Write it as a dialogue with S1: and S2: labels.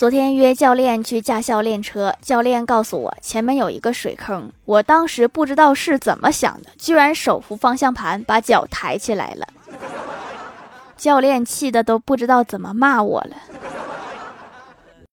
S1: 昨天约教练去驾校练车教练告诉我前面有一个水坑我当时不知道是怎么想的居然手扶方向盘把脚抬起来了。教练气的都不知道怎么骂我了。